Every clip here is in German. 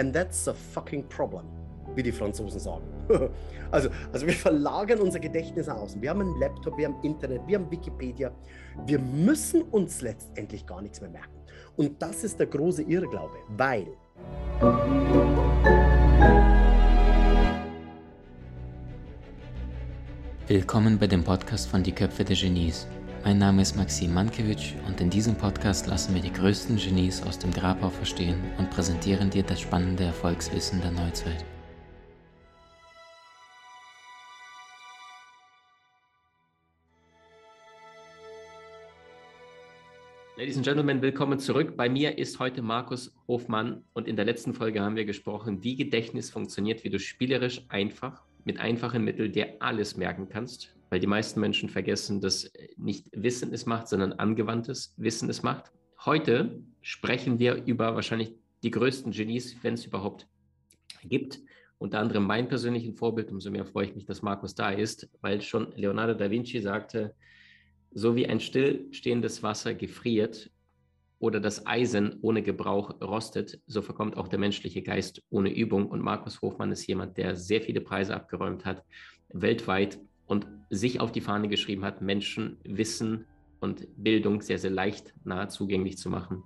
And that's a fucking problem, wie die Franzosen sagen. also, also wir verlagern unser Gedächtnis außen. Wir haben einen Laptop, wir haben Internet, wir haben Wikipedia. Wir müssen uns letztendlich gar nichts mehr merken. Und das ist der große Irrglaube, weil Willkommen bei dem Podcast von Die Köpfe der Genies. Mein Name ist Maxim Mankewitsch und in diesem Podcast lassen wir die größten Genies aus dem Grabau verstehen und präsentieren dir das spannende Erfolgswissen der Neuzeit. Ladies and Gentlemen, willkommen zurück. Bei mir ist heute Markus Hofmann und in der letzten Folge haben wir gesprochen, wie Gedächtnis funktioniert, wie du spielerisch einfach mit einfachen Mitteln dir alles merken kannst, weil die meisten Menschen vergessen, dass nicht Wissen es macht, sondern angewandtes Wissen es macht. Heute sprechen wir über wahrscheinlich die größten Genies, wenn es überhaupt gibt. Unter anderem mein persönlichen Vorbild, umso mehr freue ich mich, dass Markus da ist, weil schon Leonardo da Vinci sagte, so wie ein stillstehendes Wasser gefriert, oder das Eisen ohne Gebrauch rostet, so verkommt auch der menschliche Geist ohne Übung. Und Markus Hofmann ist jemand, der sehr viele Preise abgeräumt hat, weltweit und sich auf die Fahne geschrieben hat, Menschen Wissen und Bildung sehr, sehr leicht nahe zugänglich zu machen.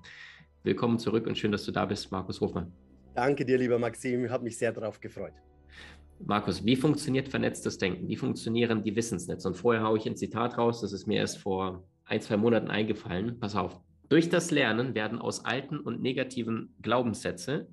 Willkommen zurück und schön, dass du da bist, Markus Hofmann. Danke dir, lieber Maxim. Ich habe mich sehr darauf gefreut. Markus, wie funktioniert vernetztes Denken? Wie funktionieren die Wissensnetze? Und vorher haue ich ein Zitat raus, das ist mir erst vor ein, zwei Monaten eingefallen. Pass auf. Durch das Lernen werden aus alten und negativen Glaubenssätze,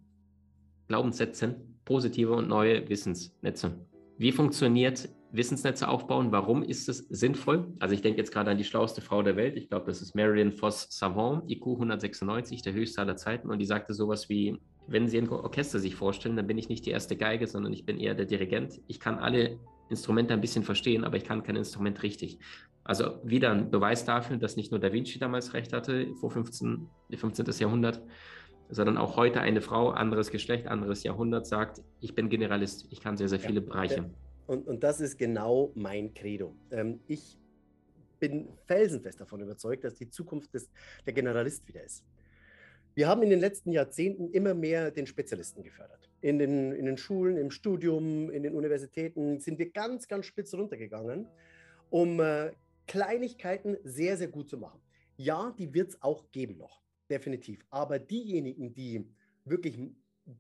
Glaubenssätzen positive und neue Wissensnetze. Wie funktioniert Wissensnetze aufbauen? Warum ist es sinnvoll? Also ich denke jetzt gerade an die schlauste Frau der Welt. Ich glaube, das ist Marion Voss Savant, IQ 196, der höchste aller Zeiten. Und die sagte sowas wie, wenn Sie ein Orchester sich vorstellen, dann bin ich nicht die erste Geige, sondern ich bin eher der Dirigent. Ich kann alle Instrumente ein bisschen verstehen, aber ich kann kein Instrument richtig. Also wieder ein Beweis dafür, dass nicht nur Da Vinci damals recht hatte, vor 15, 15. Jahrhundert, sondern auch heute eine Frau, anderes Geschlecht, anderes Jahrhundert sagt, ich bin Generalist, ich kann sehr, sehr viele Bereiche. Und, und das ist genau mein Credo. Ähm, ich bin felsenfest davon überzeugt, dass die Zukunft des, der Generalist wieder ist. Wir haben in den letzten Jahrzehnten immer mehr den Spezialisten gefördert. In den, in den Schulen, im Studium, in den Universitäten sind wir ganz, ganz spitz runtergegangen, um äh, Kleinigkeiten sehr, sehr gut zu machen. Ja, die wird es auch geben noch, definitiv. Aber diejenigen, die wirklich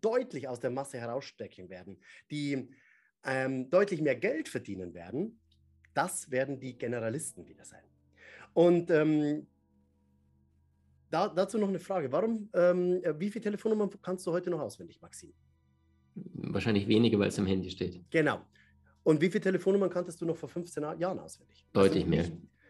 deutlich aus der Masse herausstecken werden, die ähm, deutlich mehr Geld verdienen werden, das werden die Generalisten wieder sein. Und ähm, da, dazu noch eine Frage. Warum, ähm, wie viele Telefonnummern kannst du heute noch auswendig, Maxim? Wahrscheinlich wenige, weil es im Handy steht. Genau. Und wie viele Telefonnummern kanntest du noch vor 15 Jahren auswendig? Deutlich also mehr.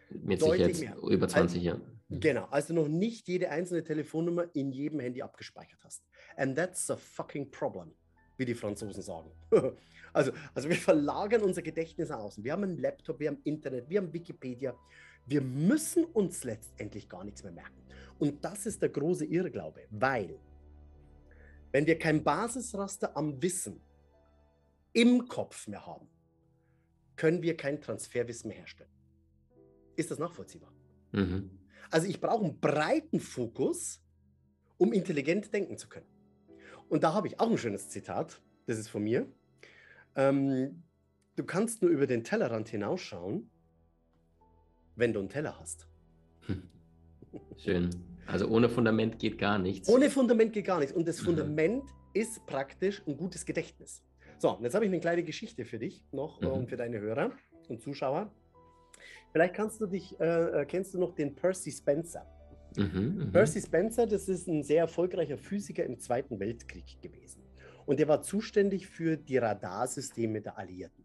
Mit deutlich Sicherheit mehr. über 20 also, Jahren. Genau, also noch nicht jede einzelne Telefonnummer in jedem Handy abgespeichert hast. And that's a fucking problem, wie die Franzosen sagen. also, also wir verlagern unser Gedächtnis außen. Wir haben einen Laptop, wir haben Internet, wir haben Wikipedia. Wir müssen uns letztendlich gar nichts mehr merken. Und das ist der große Irrglaube, weil wenn wir kein Basisraster am Wissen im Kopf mehr haben, können wir kein Transferwissen mehr herstellen. Ist das nachvollziehbar? Mhm. Also ich brauche einen breiten Fokus, um intelligent denken zu können. Und da habe ich auch ein schönes Zitat, das ist von mir. Ähm, du kannst nur über den Tellerrand hinausschauen, wenn du einen Teller hast. Schön. Also ohne Fundament geht gar nichts. Ohne Fundament geht gar nichts. Und das. Fundament mhm. ist praktisch ein gutes Gedächtnis. So, jetzt habe ich eine kleine Geschichte für dich noch mhm. und für deine Hörer und Zuschauer. Vielleicht kannst du dich, äh, äh, kennst du noch den Percy Spencer? Mhm, mhm, Percy Spencer, das ist ein sehr erfolgreicher Physiker im Zweiten Weltkrieg gewesen. Und der war zuständig für die Radarsysteme der Alliierten.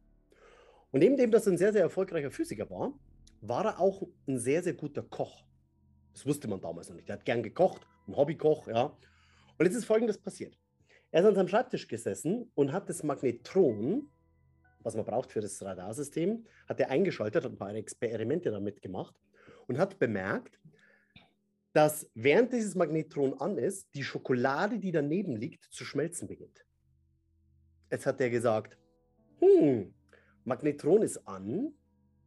Und neben dem, dass er ein sehr, sehr erfolgreicher Physiker war, war er auch ein sehr, sehr guter Koch. Das wusste man damals noch nicht. Er hat gern gekocht, ein Hobbykoch, ja. Und jetzt ist Folgendes passiert. Er ist an seinem Schreibtisch gesessen und hat das Magnetron, was man braucht für das Radarsystem, hat er eingeschaltet, hat ein paar Experimente damit gemacht und hat bemerkt, dass während dieses Magnetron an ist, die Schokolade, die daneben liegt, zu schmelzen beginnt. Jetzt hat er gesagt, hm, Magnetron ist an,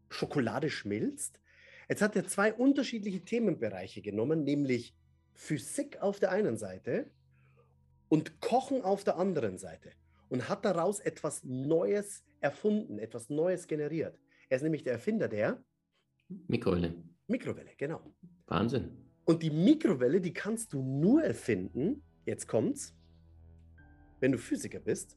Schokolade schmilzt. Jetzt hat er zwei unterschiedliche Themenbereiche genommen, nämlich Physik auf der einen Seite und kochen auf der anderen Seite und hat daraus etwas Neues erfunden, etwas Neues generiert. Er ist nämlich der Erfinder der Mikrowelle. Mikrowelle, genau. Wahnsinn. Und die Mikrowelle, die kannst du nur erfinden, jetzt kommt's, wenn du Physiker bist.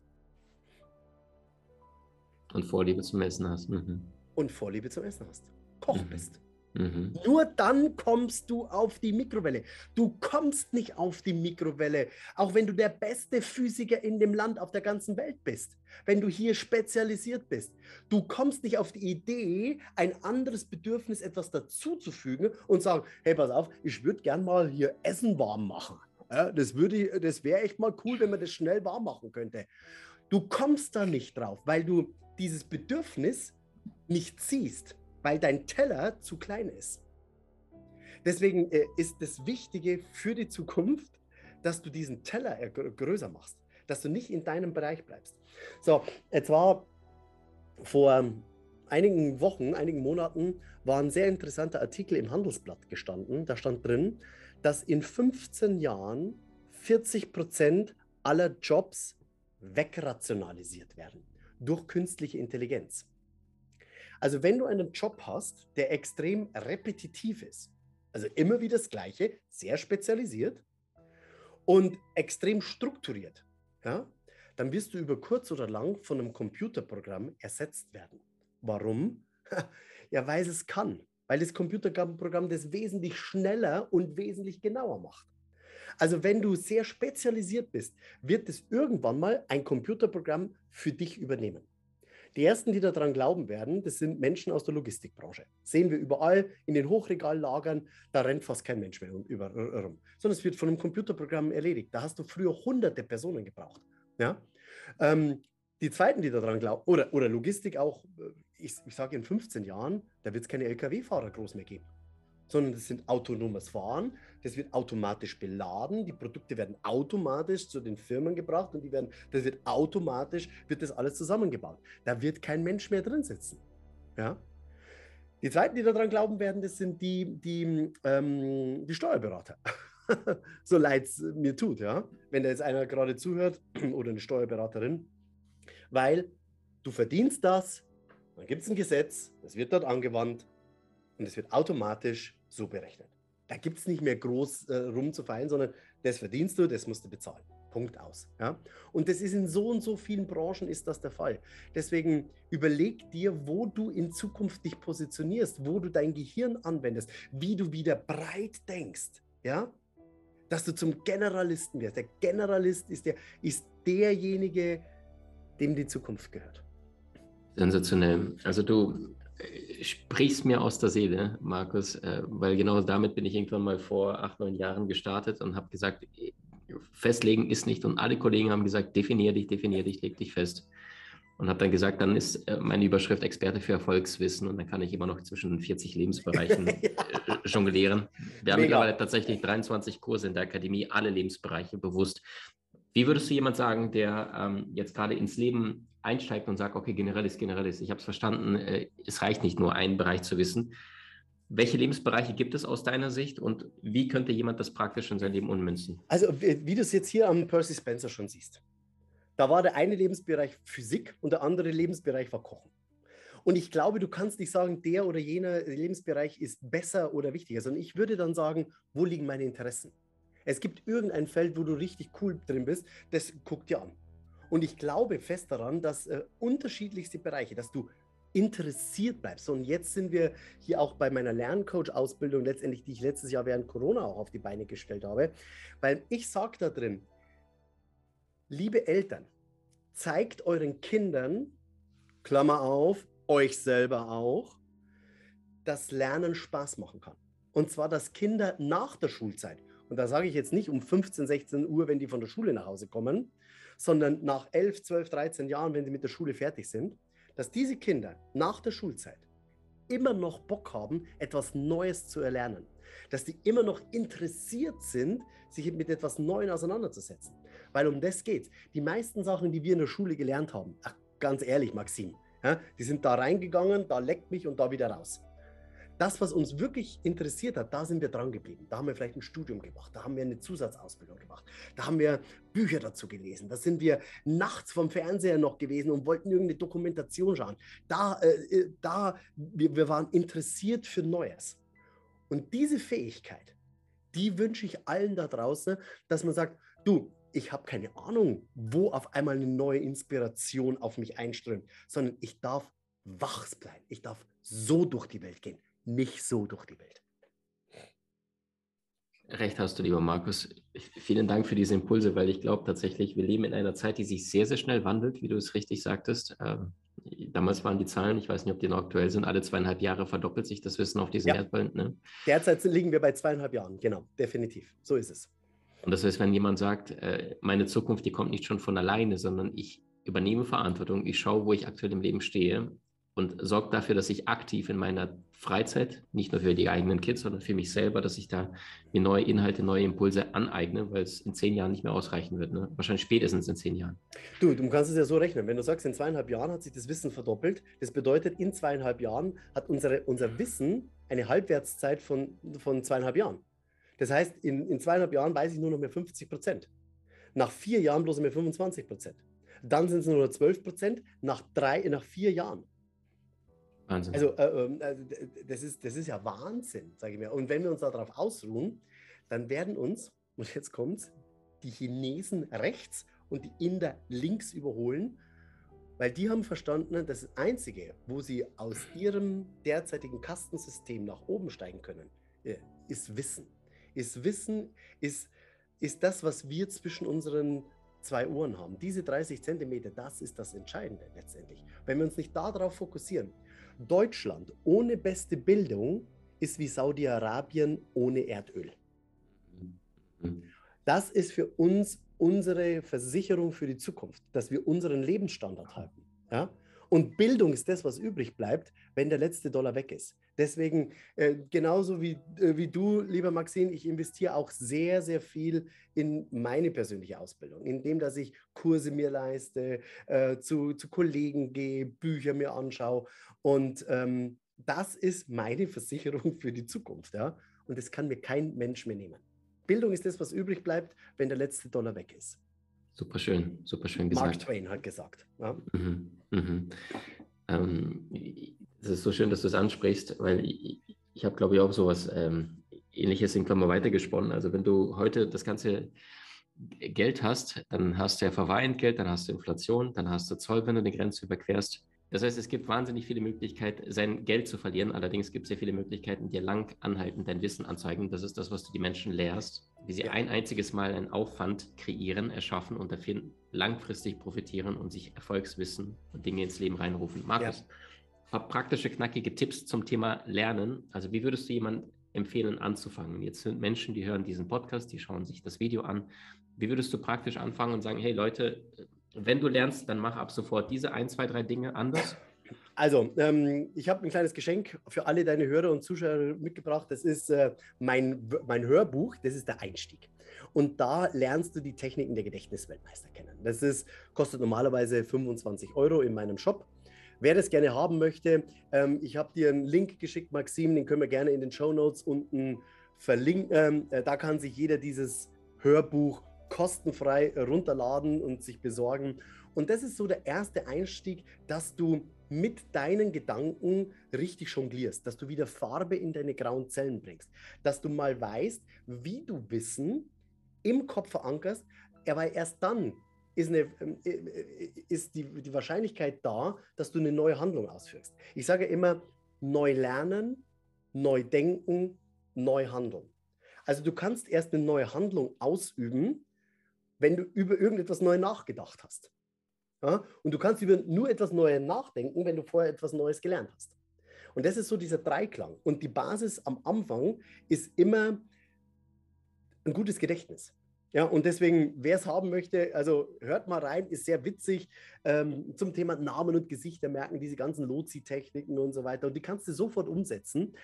Und Vorliebe zum Essen hast. Mhm. Und Vorliebe zum Essen hast. Koch Mhm. bist. Mhm. Nur dann kommst du auf die Mikrowelle. Du kommst nicht auf die Mikrowelle, auch wenn du der beste Physiker in dem Land auf der ganzen Welt bist. Wenn du hier spezialisiert bist. Du kommst nicht auf die Idee, ein anderes Bedürfnis etwas dazuzufügen und sagen, hey, pass auf, ich würde gern mal hier Essen warm machen. Ja, das das wäre echt mal cool, wenn man das schnell warm machen könnte. Du kommst da nicht drauf, weil du dieses Bedürfnis nicht siehst, weil dein Teller zu klein ist. Deswegen äh, ist das Wichtige für die Zukunft, dass du diesen Teller äh, gr- größer machst, dass du nicht in deinem Bereich bleibst. So, jetzt war vor einigen Wochen, einigen Monaten, war ein sehr interessanter Artikel im Handelsblatt gestanden. Da stand drin, dass in 15 Jahren 40 Prozent aller Jobs wegrationalisiert werden durch künstliche Intelligenz. Also wenn du einen Job hast, der extrem repetitiv ist, also immer wieder das Gleiche, sehr spezialisiert und extrem strukturiert, ja, dann wirst du über kurz oder lang von einem Computerprogramm ersetzt werden. Warum? Ja, weil es kann, weil das Computerprogramm das wesentlich schneller und wesentlich genauer macht. Also wenn du sehr spezialisiert bist, wird es irgendwann mal ein Computerprogramm für dich übernehmen. Die ersten, die daran glauben werden, das sind Menschen aus der Logistikbranche. Sehen wir überall in den Hochregallagern, da rennt fast kein Mensch mehr über, rum, sondern es wird von einem Computerprogramm erledigt. Da hast du früher hunderte Personen gebraucht. Ja? Ähm, die zweiten, die daran glauben, oder, oder Logistik auch, äh, ich, ich sage in 15 Jahren, da wird es keine Lkw-Fahrer groß mehr geben, sondern das sind autonomes Fahren, das wird automatisch beladen, die Produkte werden automatisch zu den Firmen gebracht und die werden, das wird automatisch, wird das alles zusammengebaut. Da wird kein Mensch mehr drin sitzen. Ja? Die zweiten, die daran glauben werden, das sind die, die, ähm, die Steuerberater. so leid es mir tut, ja. Wenn da jetzt einer gerade zuhört oder eine Steuerberaterin, weil du verdienst das, dann gibt es ein Gesetz, das wird dort angewandt und es wird automatisch so berechnet. Da gibt es nicht mehr groß äh, rumzufeiern, sondern das verdienst du, das musst du bezahlen. Punkt aus. Ja? Und das ist in so und so vielen Branchen ist das der Fall. Deswegen überleg dir, wo du in Zukunft dich positionierst, wo du dein Gehirn anwendest, wie du wieder breit denkst. Ja? Dass du zum Generalisten wirst. Der Generalist ist, der, ist derjenige, dem die Zukunft gehört. Sensationell. Also du sprichst mir aus der Seele, Markus, äh, weil genau damit bin ich irgendwann mal vor acht, neun Jahren gestartet und habe gesagt, äh, festlegen ist nicht. Und alle Kollegen haben gesagt, definier dich, definier dich, leg dich fest. Und habe dann gesagt, dann ist äh, meine Überschrift Experte für Erfolgswissen und dann kann ich immer noch zwischen 40 Lebensbereichen äh, jonglieren. Wir haben Mega. mittlerweile tatsächlich 23 Kurse in der Akademie, alle Lebensbereiche bewusst. Wie würdest du jemand sagen, der ähm, jetzt gerade ins Leben einsteigt und sagt, okay, Generalist, Generalist, ich habe es verstanden, äh, es reicht nicht nur einen Bereich zu wissen. Welche Lebensbereiche gibt es aus deiner Sicht und wie könnte jemand das praktisch in sein Leben ummünzen? Also, wie, wie du es jetzt hier am Percy Spencer schon siehst. Da war der eine Lebensbereich Physik und der andere Lebensbereich war Kochen. Und ich glaube, du kannst nicht sagen, der oder jener Lebensbereich ist besser oder wichtiger, sondern ich würde dann sagen, wo liegen meine Interessen? Es gibt irgendein Feld, wo du richtig cool drin bist, das guck dir an. Und ich glaube fest daran, dass äh, unterschiedlichste Bereiche, dass du interessiert bleibst. Und jetzt sind wir hier auch bei meiner Lerncoach-Ausbildung, letztendlich, die ich letztes Jahr während Corona auch auf die Beine gestellt habe, weil ich sage da drin, liebe Eltern, zeigt euren Kindern, Klammer auf, euch selber auch, dass Lernen Spaß machen kann. Und zwar, dass Kinder nach der Schulzeit, und da sage ich jetzt nicht um 15, 16 Uhr, wenn die von der Schule nach Hause kommen, sondern nach 11, 12, 13 Jahren, wenn sie mit der Schule fertig sind, dass diese Kinder nach der Schulzeit immer noch Bock haben, etwas Neues zu erlernen. Dass die immer noch interessiert sind, sich mit etwas Neuem auseinanderzusetzen. Weil um das geht. Die meisten Sachen, die wir in der Schule gelernt haben, ach, ganz ehrlich, Maxim, ja, die sind da reingegangen, da leckt mich und da wieder raus. Das, was uns wirklich interessiert hat, da sind wir dran geblieben. Da haben wir vielleicht ein Studium gemacht, da haben wir eine Zusatzausbildung gemacht, da haben wir Bücher dazu gelesen, da sind wir nachts vom Fernseher noch gewesen und wollten irgendeine Dokumentation schauen. Da, äh, äh da wir, wir waren interessiert für Neues. Und diese Fähigkeit, die wünsche ich allen da draußen, dass man sagt, du, ich habe keine Ahnung, wo auf einmal eine neue Inspiration auf mich einströmt, sondern ich darf wach bleiben. Ich darf so durch die Welt gehen, nicht so durch die Welt. Recht hast du, lieber Markus. Vielen Dank für diese Impulse, weil ich glaube tatsächlich, wir leben in einer Zeit, die sich sehr, sehr schnell wandelt, wie du es richtig sagtest. Ähm, damals waren die Zahlen, ich weiß nicht, ob die noch aktuell sind, alle zweieinhalb Jahre verdoppelt sich das Wissen auf diesem ja. Erdball. Ne? Derzeit liegen wir bei zweieinhalb Jahren, genau, definitiv. So ist es. Und das heißt, wenn jemand sagt, äh, meine Zukunft, die kommt nicht schon von alleine, sondern ich übernehme Verantwortung, ich schaue, wo ich aktuell im Leben stehe und sorge dafür, dass ich aktiv in meiner Freizeit, nicht nur für die eigenen Kids, sondern für mich selber, dass ich da mir neue Inhalte, neue Impulse aneigne, weil es in zehn Jahren nicht mehr ausreichen wird. Ne? Wahrscheinlich spätestens in zehn Jahren. Du, du kannst es ja so rechnen. Wenn du sagst, in zweieinhalb Jahren hat sich das Wissen verdoppelt, das bedeutet, in zweieinhalb Jahren hat unsere, unser Wissen eine Halbwertszeit von, von zweieinhalb Jahren. Das heißt, in, in zweieinhalb Jahren weiß ich nur noch mehr 50 Prozent. Nach vier Jahren bloß mehr 25 Prozent. Dann sind es nur noch 12 Prozent nach, drei, nach vier Jahren. Wahnsinn. Also, äh, ähm, äh, das, ist, das ist ja Wahnsinn, sage ich mir. Und wenn wir uns darauf ausruhen, dann werden uns, und jetzt kommt die Chinesen rechts und die Inder links überholen, weil die haben verstanden, das Einzige, wo sie aus ihrem derzeitigen Kastensystem nach oben steigen können, äh, ist Wissen ist Wissen, ist, ist das, was wir zwischen unseren zwei Ohren haben. Diese 30 Zentimeter, das ist das Entscheidende letztendlich. Wenn wir uns nicht darauf fokussieren. Deutschland ohne beste Bildung ist wie Saudi-Arabien ohne Erdöl. Das ist für uns unsere Versicherung für die Zukunft, dass wir unseren Lebensstandard halten. Ja? Und Bildung ist das, was übrig bleibt, wenn der letzte Dollar weg ist. Deswegen, äh, genauso wie, äh, wie du, lieber Maxine, ich investiere auch sehr, sehr viel in meine persönliche Ausbildung, indem dass ich Kurse mir leiste, äh, zu, zu Kollegen gehe, Bücher mir anschaue. Und ähm, das ist meine Versicherung für die Zukunft. Ja? Und das kann mir kein Mensch mehr nehmen. Bildung ist das, was übrig bleibt, wenn der letzte Dollar weg ist. Super schön, super schön gesagt. Mark Twain hat gesagt. Ja? Mhm, mhm. Ähm, es ist so schön, dass du es ansprichst, weil ich, ich habe, glaube ich, auch sowas ähm, Ähnliches in Klammer weitergesponnen. Also wenn du heute das ganze Geld hast, dann hast du ja Verweihentgelt, dann hast du Inflation, dann hast du Zoll, wenn du eine Grenze überquerst. Das heißt, es gibt wahnsinnig viele Möglichkeiten, sein Geld zu verlieren. Allerdings gibt es sehr viele Möglichkeiten, dir lang anhaltend dein Wissen anzeigen. Das ist das, was du die Menschen lehrst, wie sie ja. ein einziges Mal einen Aufwand kreieren, erschaffen und dafür langfristig profitieren und sich Erfolgswissen und Dinge ins Leben reinrufen. Markus, ja. ein paar praktische, knackige Tipps zum Thema Lernen. Also wie würdest du jemandem empfehlen, anzufangen? Jetzt sind Menschen, die hören diesen Podcast, die schauen sich das Video an. Wie würdest du praktisch anfangen und sagen, hey Leute, wenn du lernst, dann mach ab sofort diese ein, zwei, drei Dinge anders. Also, ähm, ich habe ein kleines Geschenk für alle deine Hörer und Zuschauer mitgebracht. Das ist äh, mein, mein Hörbuch, das ist der Einstieg. Und da lernst du die Techniken der Gedächtnisweltmeister kennen. Das ist, kostet normalerweise 25 Euro in meinem Shop. Wer das gerne haben möchte, ähm, ich habe dir einen Link geschickt, Maxim, den können wir gerne in den Show Notes unten verlinken. Ähm, äh, da kann sich jeder dieses Hörbuch kostenfrei runterladen und sich besorgen. Und das ist so der erste Einstieg, dass du mit deinen Gedanken richtig jonglierst, dass du wieder Farbe in deine grauen Zellen bringst, dass du mal weißt, wie du Wissen im Kopf verankerst, aber erst dann ist, eine, äh, ist die, die Wahrscheinlichkeit da, dass du eine neue Handlung ausführst. Ich sage immer, neu lernen, neu denken, neu handeln. Also du kannst erst eine neue Handlung ausüben, wenn du über irgendetwas neu nachgedacht hast. Ja? Und du kannst über nur etwas Neues nachdenken, wenn du vorher etwas Neues gelernt hast. Und das ist so dieser Dreiklang. Und die Basis am Anfang ist immer ein gutes Gedächtnis. Ja, und deswegen, wer es haben möchte, also hört mal rein, ist sehr witzig ähm, zum Thema Namen und Gesichter merken, diese ganzen Lozi-Techniken und so weiter. Und die kannst du sofort umsetzen.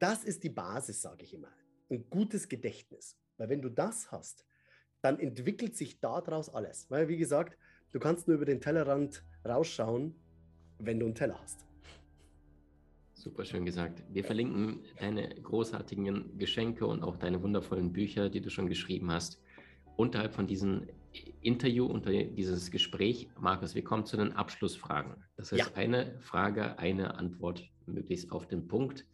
Das ist die Basis, sage ich immer. Ein gutes Gedächtnis. Weil wenn du das hast, dann entwickelt sich daraus alles. Weil, wie gesagt, du kannst nur über den Tellerrand rausschauen, wenn du einen Teller hast. Super schön gesagt. Wir verlinken deine großartigen Geschenke und auch deine wundervollen Bücher, die du schon geschrieben hast, unterhalb von diesem Interview, unter dieses Gespräch. Markus, wir kommen zu den Abschlussfragen. Das heißt, ja. eine Frage, eine Antwort, möglichst auf den Punkt.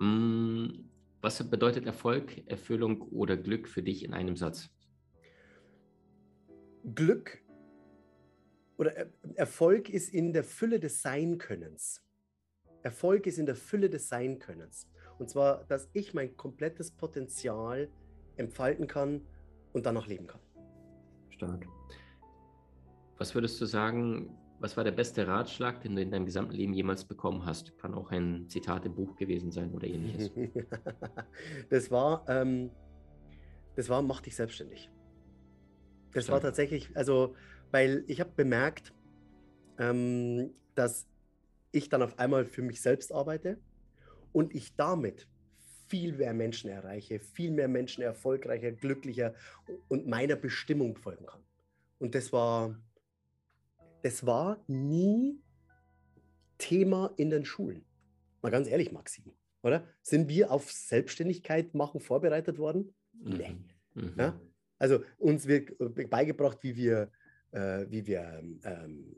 Hm, was bedeutet Erfolg, Erfüllung oder Glück für dich in einem Satz? Glück oder Erfolg ist in der Fülle des Seinkönnens. Erfolg ist in der Fülle des Seinkönnens. Und zwar, dass ich mein komplettes Potenzial entfalten kann und danach leben kann. Stark. Was würdest du sagen, was war der beste Ratschlag, den du in deinem gesamten Leben jemals bekommen hast? Kann auch ein Zitat im Buch gewesen sein oder ähnliches. das war, ähm, das war, mach dich selbstständig. Das Stark. war tatsächlich, also, weil ich habe bemerkt, ähm, dass ich dann auf einmal für mich selbst arbeite und ich damit viel mehr Menschen erreiche, viel mehr Menschen erfolgreicher, glücklicher und meiner Bestimmung folgen kann. Und das war, das war nie Thema in den Schulen. Mal ganz ehrlich, Maxim, oder? Sind wir auf Selbstständigkeit machen vorbereitet worden? Mhm. Nee. Mhm. Ja? Also uns wird beigebracht, wie wir, äh, wie wir ähm,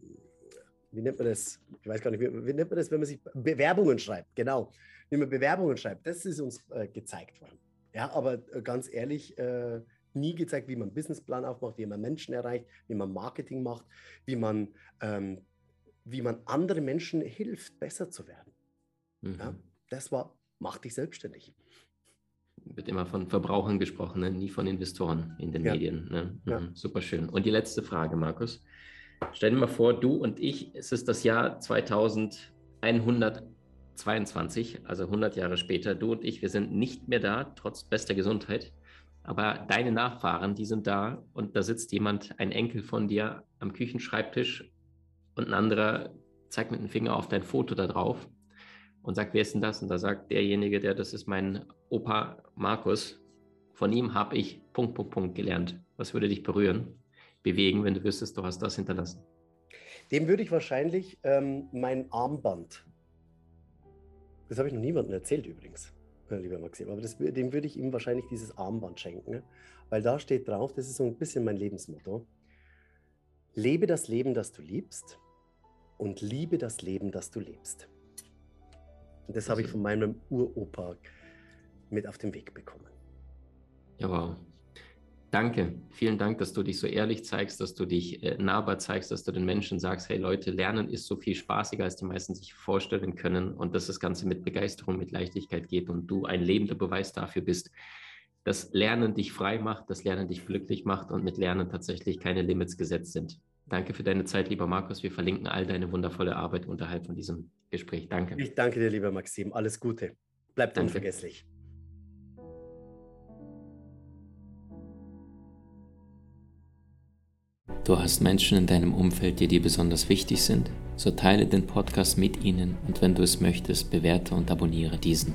wie nennt man das? Ich weiß gar nicht, wie, wie, nennt man das, wenn man sich Bewerbungen schreibt? Genau, wie man Bewerbungen schreibt. Das ist uns äh, gezeigt worden. Ja, aber äh, ganz ehrlich, äh, nie gezeigt, wie man einen Businessplan aufmacht, wie man Menschen erreicht, wie man Marketing macht, wie man, ähm, wie man andere Menschen hilft, besser zu werden. Mhm. Ja, das war, mach dich selbstständig. Wird immer von Verbrauchern gesprochen, ne? nie von Investoren in den ja. Medien. Ne? Mhm. Ja. Super schön. Und die letzte Frage, Markus. Stell dir mal vor, du und ich, es ist das Jahr 2122, also 100 Jahre später. Du und ich, wir sind nicht mehr da, trotz bester Gesundheit. Aber deine Nachfahren, die sind da und da sitzt jemand, ein Enkel von dir am Küchenschreibtisch und ein anderer zeigt mit dem Finger auf dein Foto da drauf und sagt, wer ist denn das? Und da sagt derjenige, der, das ist mein Opa Markus. Von ihm habe ich Punkt, Punkt, Punkt gelernt. Was würde dich berühren? bewegen, wenn du wüsstest, du hast das hinterlassen? Dem würde ich wahrscheinlich ähm, mein Armband, das habe ich noch niemandem erzählt übrigens, äh, lieber Maxim, aber das, dem würde ich ihm wahrscheinlich dieses Armband schenken, weil da steht drauf, das ist so ein bisschen mein Lebensmotto, lebe das Leben, das du liebst und liebe das Leben, das du lebst. Und das habe ich von meinem Uropa mit auf den Weg bekommen. Ja, wow. Danke, vielen Dank, dass du dich so ehrlich zeigst, dass du dich äh, nahbar zeigst, dass du den Menschen sagst, hey Leute, Lernen ist so viel spaßiger, als die meisten sich vorstellen können und dass das Ganze mit Begeisterung, mit Leichtigkeit geht und du ein lebender Beweis dafür bist, dass Lernen dich frei macht, dass Lernen dich glücklich macht und mit Lernen tatsächlich keine Limits gesetzt sind. Danke für deine Zeit, lieber Markus. Wir verlinken all deine wundervolle Arbeit unterhalb von diesem Gespräch. Danke. Ich danke dir, lieber Maxim. Alles Gute. Bleibt unvergesslich. Du hast Menschen in deinem Umfeld, die dir besonders wichtig sind? So teile den Podcast mit ihnen und wenn du es möchtest, bewerte und abonniere diesen.